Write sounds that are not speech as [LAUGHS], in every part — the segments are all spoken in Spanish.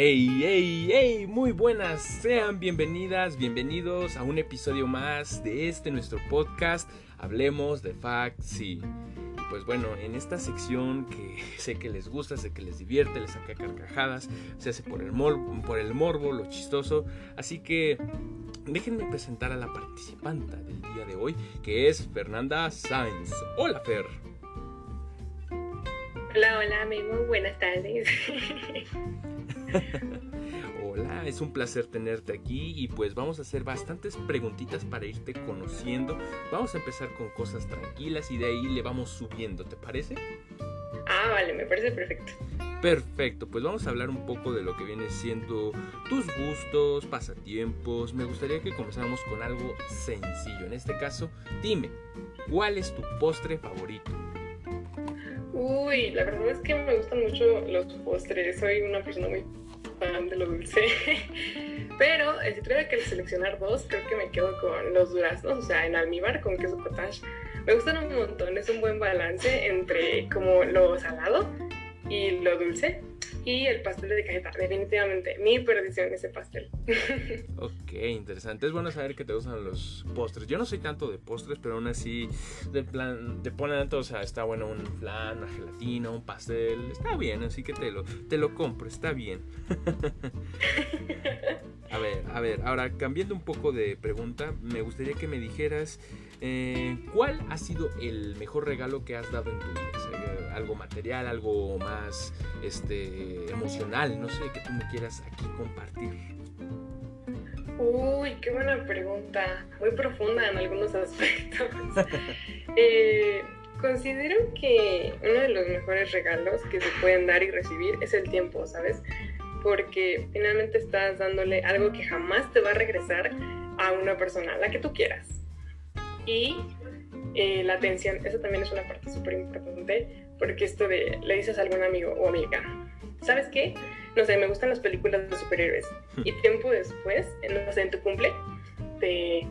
Hey, hey, hey, muy buenas, sean bienvenidas, bienvenidos a un episodio más de este nuestro podcast, Hablemos de Facts y pues bueno, en esta sección que [LAUGHS] sé que les gusta, sé que les divierte, les saca carcajadas, se hace por el, por el morbo, lo chistoso, así que déjenme presentar a la participante del día de hoy, que es Fernanda Sainz. Hola Fer. Hola, hola, muy buenas tardes. [LAUGHS] [LAUGHS] Hola, es un placer tenerte aquí y pues vamos a hacer bastantes preguntitas para irte conociendo. Vamos a empezar con cosas tranquilas y de ahí le vamos subiendo, ¿te parece? Ah, vale, me parece perfecto. Perfecto, pues vamos a hablar un poco de lo que viene siendo tus gustos, pasatiempos. Me gustaría que comenzáramos con algo sencillo. En este caso, dime, ¿cuál es tu postre favorito? Uy, la verdad es que me gustan mucho los postres. Soy una persona muy fan de lo dulce. [LAUGHS] Pero si tuviera que seleccionar dos, creo que me quedo con los duraznos, o sea, en almíbar con queso cottage. Me gustan un montón, es un buen balance entre como lo salado y lo dulce. Y el pastel de cajeta, definitivamente, mi perdición ese pastel. [LAUGHS] ok, interesante. Es bueno saber que te gustan los postres. Yo no soy tanto de postres, pero aún así, de plan, te ponen, o sea, está bueno un flan, una gelatina, un pastel. Está bien, así que te lo, te lo compro, está bien. [LAUGHS] a ver, a ver, ahora cambiando un poco de pregunta, me gustaría que me dijeras eh, cuál ha sido el mejor regalo que has dado en tu vida algo material, algo más este, emocional, no sé, que tú me quieras aquí compartir. Uy, qué buena pregunta, muy profunda en algunos aspectos. [LAUGHS] Eh, considero que uno de los mejores regalos que se pueden dar y recibir es el tiempo, ¿sabes? Porque finalmente estás dándole algo que jamás te va a regresar a una persona, la que tú quieras. Y eh, la atención, eso también es una parte súper importante, porque esto de le dices a algún amigo o amiga, ¿sabes qué? No sé, me gustan las películas de superhéroes. [LAUGHS] Y tiempo después, no sé, en tu cumple, te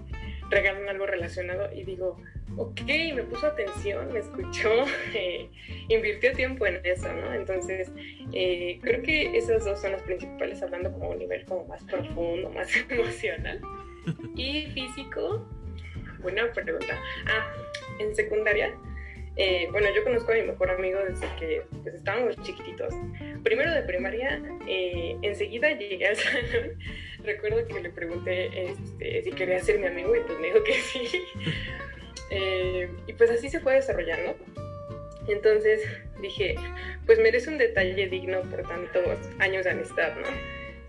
regalan algo relacionado y digo, ok, me puso atención, me escuchó, [LAUGHS] eh, invirtió tiempo en eso, ¿no? Entonces, eh, creo que esas dos son las principales, hablando como a un nivel como más profundo, [LAUGHS] más emocional. Y físico, buena pregunta. Ah, en secundaria eh, bueno, yo conozco a mi mejor amigo desde que pues, estábamos chiquititos. Primero de primaria, eh, enseguida llegué al salón. [LAUGHS] Recuerdo que le pregunté este, si quería ser mi amigo y pues me dijo que [LAUGHS] sí. Eh, y pues así se fue desarrollando. Entonces dije, pues merece un detalle digno por tantos años de amistad, ¿no?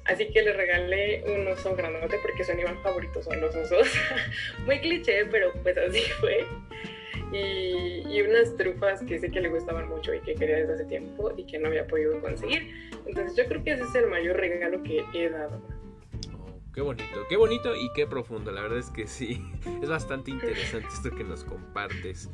Así que le regalé un oso grandote porque su animal favorito son los osos. [LAUGHS] Muy cliché, pero pues así fue y, unas trufas que sé que le gustaban mucho y que quería desde hace tiempo y que no había podido conseguir. Entonces yo creo que ese es el mayor regalo que he dado. Oh, qué bonito, qué bonito y qué profundo. La verdad es que sí, [LAUGHS] es bastante interesante esto que nos compartes.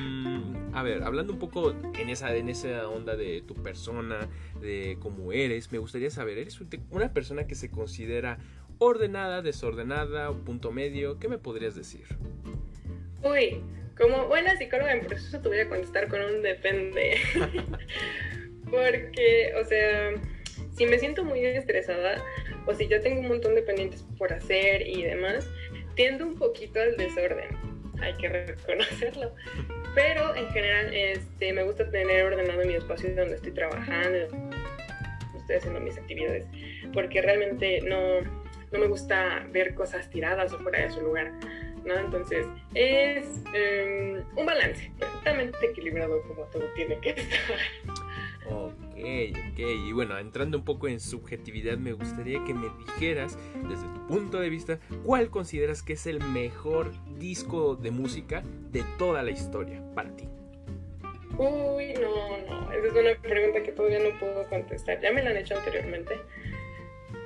Mm, a ver, hablando un poco en esa, en esa onda de tu persona, de cómo eres, me gustaría saber, ¿eres una persona que se considera ordenada, desordenada punto medio? ¿Qué me podrías decir? Uy, como buena psicóloga en proceso te voy a contestar con un depende. [LAUGHS] Porque, o sea, si me siento muy estresada o si ya tengo un montón de pendientes por hacer y demás, tiendo un poquito al desorden. Hay que reconocerlo. Pero en general este, me gusta tener ordenado mi espacio donde estoy trabajando, estoy haciendo mis actividades, porque realmente no, no me gusta ver cosas tiradas o fuera de su lugar. ¿No? Entonces, es em, un balance perfectamente equilibrado como todo tiene que estar. Ok, ok. Y bueno, entrando un poco en subjetividad, me gustaría que me dijeras, desde tu punto de vista, cuál consideras que es el mejor disco de música de toda la historia para ti. Uy, no, no. Esa es una pregunta que todavía no puedo contestar. Ya me la han hecho anteriormente.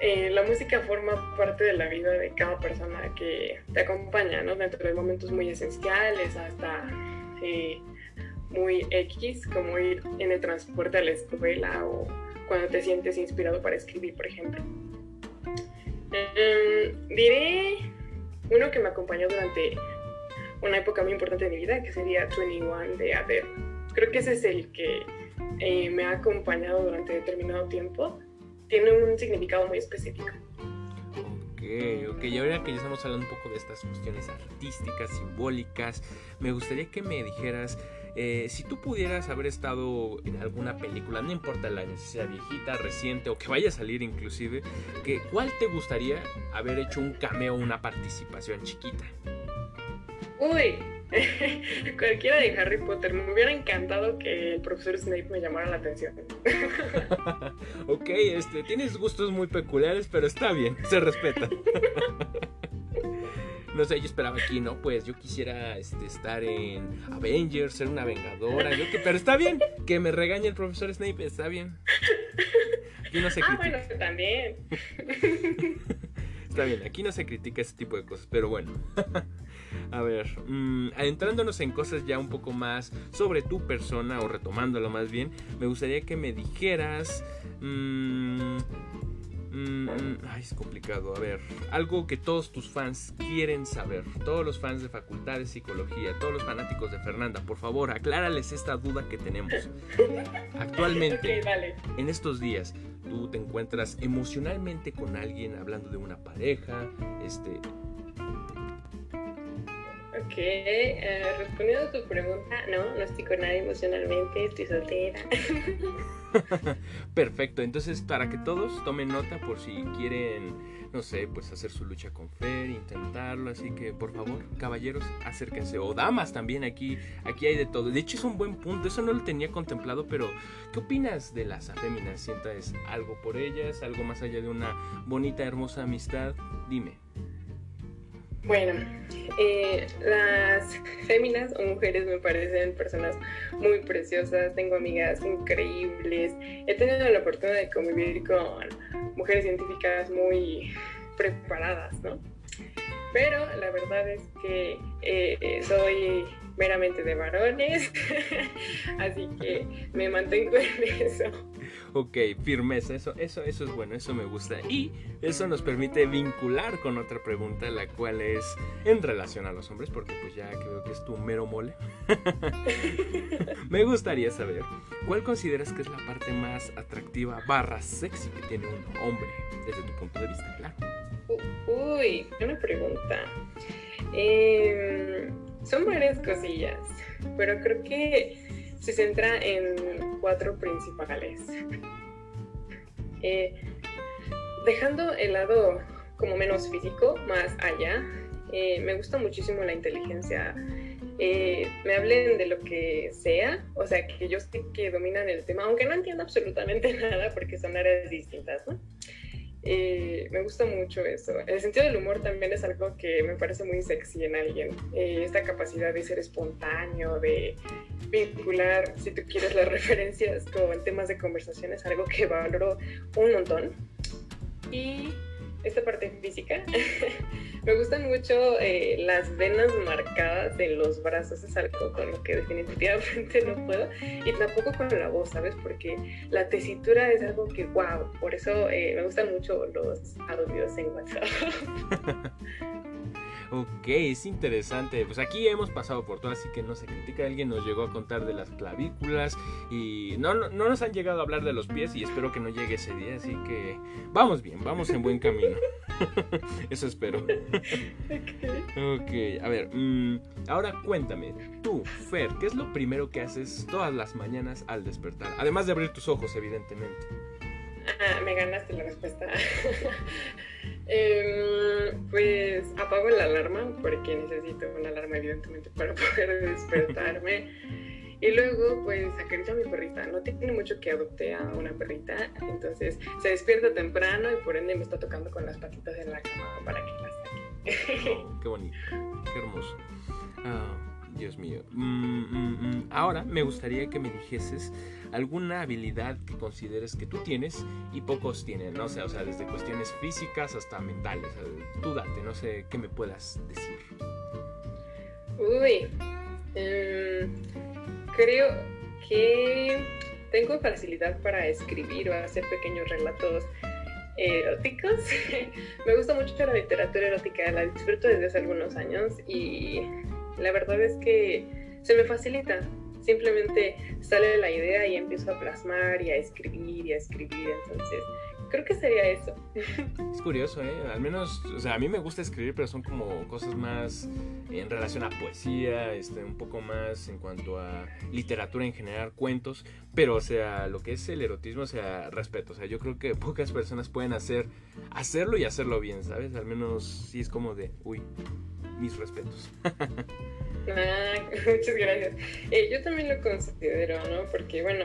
Eh, la música forma parte de la vida de cada persona que te acompaña, ¿no? Dentro de momentos muy esenciales hasta eh, muy X, como ir en el transporte a la escuela o cuando te sientes inspirado para escribir, por ejemplo. Em, diré uno que me acompañó durante una época muy importante de mi vida, que sería 21 de Adele. Creo que ese es el que eh, me ha acompañado durante determinado tiempo tiene un significado muy específico. Ok, ok, y ahora que ya estamos hablando un poco de estas cuestiones artísticas, simbólicas, me gustaría que me dijeras eh, si tú pudieras haber estado en alguna película, no importa el año, si sea viejita, reciente o que vaya a salir inclusive, que, ¿cuál te gustaría haber hecho un cameo, una participación chiquita? Uy, [LAUGHS] cualquiera de Harry Potter. Me hubiera encantado que el profesor Snape me llamara la atención. [LAUGHS] ok, este, tienes gustos muy peculiares, pero está bien, se respeta. [LAUGHS] no sé, yo esperaba aquí, ¿no? Pues yo quisiera este, estar en Avengers, ser una vengadora, yo que, pero está bien, que me regañe el profesor Snape, está bien. Aquí no se critica. Ah, bueno, también. está bien, aquí no se critica ese tipo de cosas, pero bueno. A ver, mm, adentrándonos en cosas ya un poco más sobre tu persona, o retomándolo más bien, me gustaría que me dijeras... Mm, mm, ay, es complicado. A ver, algo que todos tus fans quieren saber. Todos los fans de Facultad de Psicología, todos los fanáticos de Fernanda, por favor, aclárales esta duda que tenemos. Actualmente, en estos días, tú te encuentras emocionalmente con alguien hablando de una pareja, este, Ok, eh, respondiendo a tu pregunta, no, no estoy con nadie emocionalmente, estoy soltera. [LAUGHS] Perfecto, entonces para que todos tomen nota por si quieren, no sé, pues hacer su lucha con Fer, intentarlo, así que por favor, caballeros, acérquense, o damas también, aquí, aquí hay de todo. De hecho es un buen punto, eso no lo tenía contemplado, pero ¿qué opinas de las aféminas? ¿Sientas algo por ellas, algo más allá de una bonita, hermosa amistad? Dime. Bueno, eh, las féminas o mujeres me parecen personas muy preciosas, tengo amigas increíbles, he tenido la oportunidad de convivir con mujeres científicas muy preparadas, ¿no? Pero la verdad es que eh, soy meramente de varones, [LAUGHS] así que me mantengo en eso. Ok, firmeza, eso, eso, eso es bueno, eso me gusta. Y eso nos permite vincular con otra pregunta, la cual es en relación a los hombres, porque pues ya creo que es tu mero mole. [LAUGHS] me gustaría saber, ¿cuál consideras que es la parte más atractiva barra sexy que tiene un hombre, desde tu punto de vista, claro? Uy, una pregunta. Em, son varias cosillas, pero creo que se centra en cuatro principales. Eh, dejando el lado como menos físico, más allá, eh, me gusta muchísimo la inteligencia. Eh, me hablen de lo que sea, o sea, que yo sé que dominan el tema, aunque no entiendo absolutamente [LAUGHS] nada porque son áreas distintas, ¿no? Eh, me gusta mucho eso. El sentido del humor también es algo que me parece muy sexy en alguien. Eh, esta capacidad de ser espontáneo, de vincular, si tú quieres, las [LAUGHS] referencias con temas de conversación es algo que valoro un montón. Y esta parte física. [LAUGHS] me gustan mucho eh, las venas marcadas en los brazos, es algo con lo que definitivamente [LAUGHS] no puedo. Y tampoco con la voz, ¿sabes? Porque la tesitura es algo que, wow, por eso eh, me gustan mucho los audios en WhatsApp. [LAUGHS] Ok, es interesante. Pues aquí hemos pasado por todo, así que no se critica. Alguien nos llegó a contar de las clavículas y no, no, nos han llegado a hablar de los pies y espero que no llegue ese día. Así que vamos bien, vamos en buen camino. [LAUGHS] Eso espero. ok, a ver, mm, ahora cuéntame, tú, Fer, ¿qué es lo primero que haces todas las mañanas al despertar? Además de abrir tus ojos, evidentemente. Ah, me ganaste la respuesta. [LAUGHS] Em, pues apago la alarma porque necesito una alarma evidentemente para [LAUGHS] poder despertarme. Y luego, pues, acaricio a mi perrita. No tiene mucho que adopte a una perrita. Entonces, se despierta temprano y por ende me está tocando con las patitas en la cama para que la saque. Qué bonito. Qué hermoso. Ah, Dios mío. Mm, mm, mm. Ahora me gustaría que me dijeses alguna habilidad que consideres que tú tienes y pocos tienen, ¿no? O sea, o sea desde cuestiones físicas hasta mentales. Tú date, no sé qué me puedas decir. Uy, em, creo que tengo facilidad para escribir o hacer pequeños relatos eróticos. [LAUGHS] me gusta mucho la literatura erótica, la disfruto desde hace algunos años y la verdad es que se me facilita. Simplemente sale la idea y empiezo a plasmar y a escribir y a escribir. Entonces, creo que sería eso. Es curioso, ¿eh? Al menos, o sea, a mí me gusta escribir, pero son como cosas más en relación a poesía, este, un poco más en cuanto a literatura en general, cuentos, pero, o sea, lo que es el erotismo, o sea, respeto, o sea, yo creo que [LAUGHS] pocas personas pueden hacer, hacerlo y hacerlo bien, ¿sabes? Al menos sí es como de, uy, mis respetos. [LAUGHS] Ah, [LAUGHS] muchas gracias. Eh, yo también lo considero, ¿no? Porque, bueno,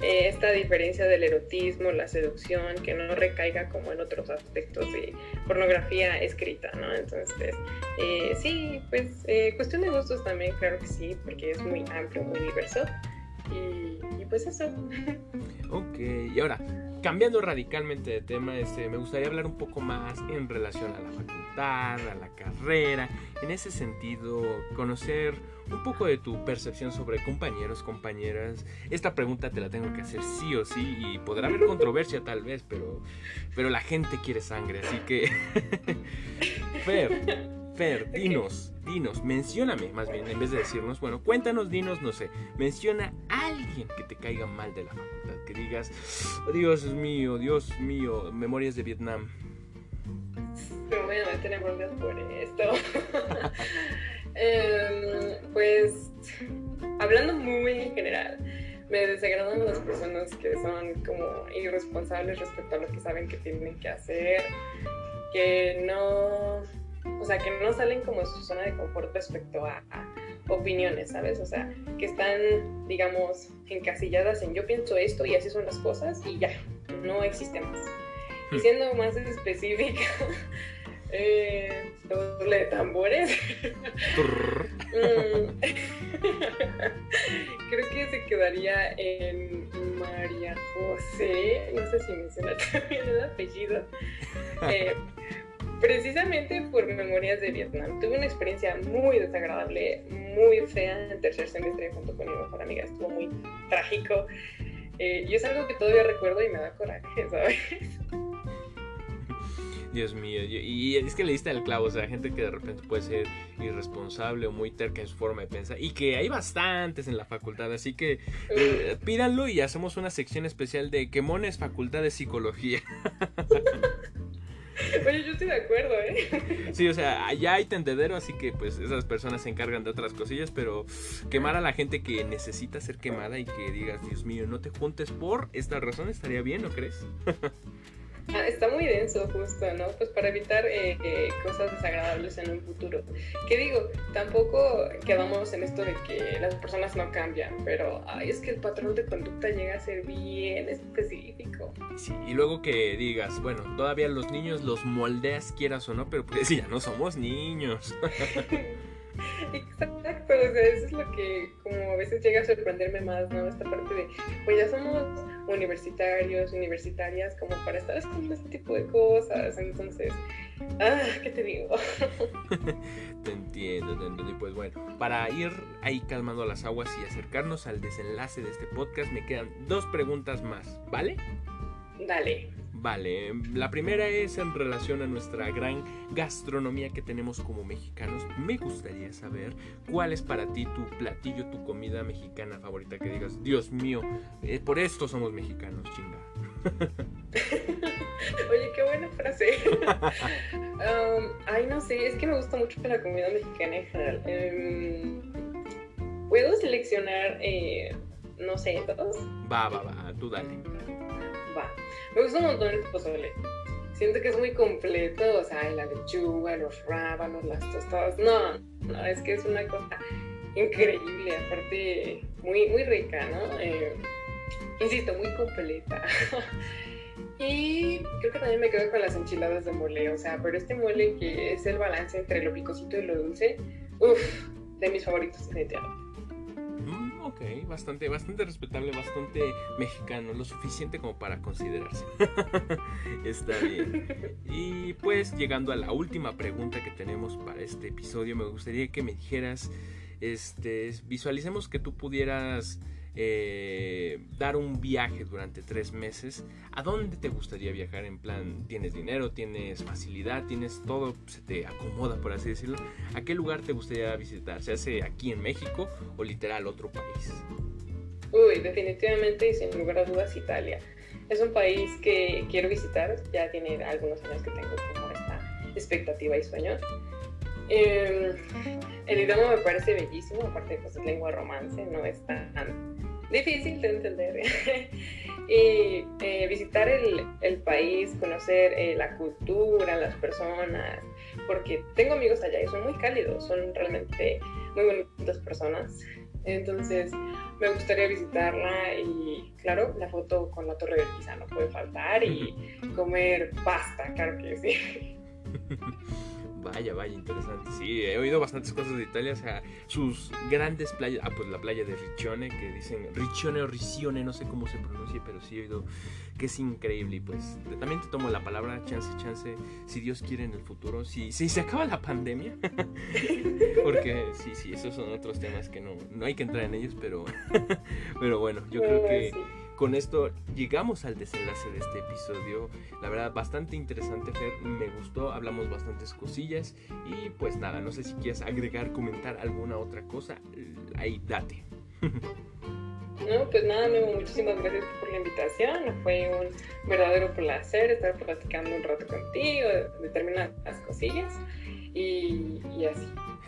eh, esta diferencia del erotismo, la seducción, que no recaiga como en otros aspectos de pornografía escrita, ¿no? Entonces, eh, sí, pues cuestión de gustos también, claro que sí, porque es muy amplio, muy diverso. Y, y pues eso. Ok, y ahora, cambiando radicalmente de tema, este, me gustaría hablar un poco más en relación a la facultad, a la carrera, en ese sentido, conocer un poco de tu percepción sobre compañeros, compañeras. Esta pregunta te la tengo que hacer sí o sí y podrá haber controversia tal vez, pero, pero la gente quiere sangre, así que... [LAUGHS] Fer, Fer, dinos, dinos, mencióname más bien, en vez de decirnos, bueno, cuéntanos, dinos, no sé, menciona a alguien que te caiga mal de la facultad, que digas, oh, Dios mío, Dios mío, memorias de Vietnam. Me voy a meter en broncas por esto. [LAUGHS] Em, pues, hablando muy en general, me desagradan las personas que son como irresponsables respecto a lo que saben que tienen que hacer, que no, o sea, que no salen como de su zona de confort respecto a, a opiniones, ¿sabes? O sea, que están, digamos, encasilladas en yo pienso esto y así son las cosas y ya, no existe más. Y siendo más específica, eh, doble de tambores. [LAUGHS] Creo que se quedaría en María José. No sé si menciona [LAUGHS] también el apellido. Eh, precisamente por Memorias de Vietnam. Tuve una experiencia muy desagradable, muy fea en tercer semestre junto con mi mejor amiga. Estuvo muy trágico. Eh, y es algo que todavía recuerdo y me da coraje, ¿sabes? Dios mío, y es que le diste al clavo, o sea, gente que de repente puede ser irresponsable o muy terca en su forma de pensar, y que hay bastantes en la facultad, así que eh, pídanlo y hacemos una sección especial de quemones facultad de psicología. [LAUGHS] Oye, yo estoy de acuerdo, ¿eh? Sí, o sea, allá hay tendedero, así que pues esas personas se encargan de otras cosillas, pero quemar a la gente que necesita ser quemada y que digas, Dios mío, no te juntes por esta razón, estaría bien, ¿no crees? [LAUGHS] Ah, está muy denso justo, ¿no? Pues para evitar eh, eh, cosas desagradables en un futuro. ¿Qué digo? Tampoco quedamos en esto de que las personas no cambian, pero ay, es que el patrón de conducta llega a ser bien específico. Sí, y luego que digas, bueno, todavía los niños los moldeas quieras o no, pero pues ya no somos niños. [LAUGHS] Exacto, o sea, eso es lo que como a veces llega a sorprenderme más, ¿no? Esta parte de, pues ya somos universitarios, universitarias, como para estar haciendo este tipo de cosas, entonces, ah, ¿qué te digo? [LAUGHS] te entiendo, te entiendo, y pues bueno, para ir ahí calmando las aguas y acercarnos al desenlace de este podcast, me quedan dos preguntas más, ¿vale? Dale. Vale, la primera es en relación a nuestra gran gastronomía que tenemos como mexicanos. Me gustaría saber cuál es para ti tu platillo, tu comida mexicana favorita que digas, Dios mío, eh, por esto somos mexicanos, chinga. [LAUGHS] Oye, qué buena frase. [LAUGHS] Um, ay, no sé, es que me gusta mucho la comida mexicana en general. Em, ¿Puedo seleccionar, eh, no sé, dos? Va, va, va, tú dale. Me gusta un montón el pozole. Siento que es muy completo, o sea, la lechuga, los rábanos, las tostadas. No, no, es que es una cosa increíble, aparte muy, muy rica, ¿no? Eh, insisto, muy completa. [LAUGHS] y creo que también me quedo con las enchiladas de mole, o sea, pero este mole que es el balance entre lo picosito y lo dulce, uff, de mis favoritos definitivamente. Ok, bastante, bastante respetable, bastante mexicano, lo suficiente como para considerarse. [LAUGHS] Está bien. Y pues llegando a la última pregunta que tenemos para este episodio, me gustaría que me dijeras, este, visualicemos que tú pudieras eh, dar un viaje durante tres meses, ¿a dónde te gustaría viajar? En plan, ¿tienes dinero? ¿Tienes facilidad? ¿Tienes todo? ¿Se te acomoda, por así decirlo? ¿A qué lugar te gustaría visitar? ¿Se hace aquí en México o literal otro país? Uy, definitivamente y sin lugar a dudas Italia. es un país que quiero visitar, ya tiene algunos años que tengo como esta expectativa y sueño. Em, el idioma me parece bellísimo, aparte pues es lengua romance, no es tan difícil de entender. [LAUGHS] y eh, visitar el, el, país, conocer eh, la cultura, las personas, porque tengo amigos allá y son muy cálidos, son realmente muy bonitas personas. Entonces me gustaría visitarla y claro, la foto con la torre de Pisa no puede faltar y comer pasta, claro que sí. [LAUGHS] Vaya, vaya, interesante. Sí, he oído bastantes cosas de Italia, o sea, sus grandes playas. Ah, pues la playa de Riccione, que dicen Riccione o Riccione, no sé cómo se pronuncia, pero sí he oído que es increíble. Y pues también te tomo la palabra, chance, chance, si Dios quiere en el futuro, si, si se acaba la pandemia. [LAUGHS] Porque sí, sí, esos son otros temas que no, no hay que entrar en ellos, pero, [LAUGHS] pero bueno, yo creo que con esto llegamos al desenlace de este episodio. La verdad, bastante interesante, Fer. Me gustó, hablamos bastantes cosillas. Y pues nada, no sé si quieres agregar, comentar alguna otra cosa. Ahí, date. [LAUGHS] No, pues nada, muchísimas gracias por la invitación. Fue un verdadero placer estar platicando un rato contigo, determinar las cosillas y, y así.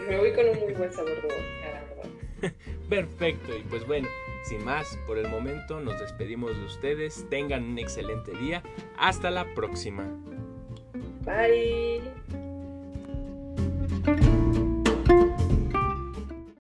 Me voy con un muy buen sabor de boca, [LAUGHS] Perfecto, y pues bueno, sin más, por el momento nos despedimos de ustedes. Tengan un excelente día. Hasta la próxima. Bye.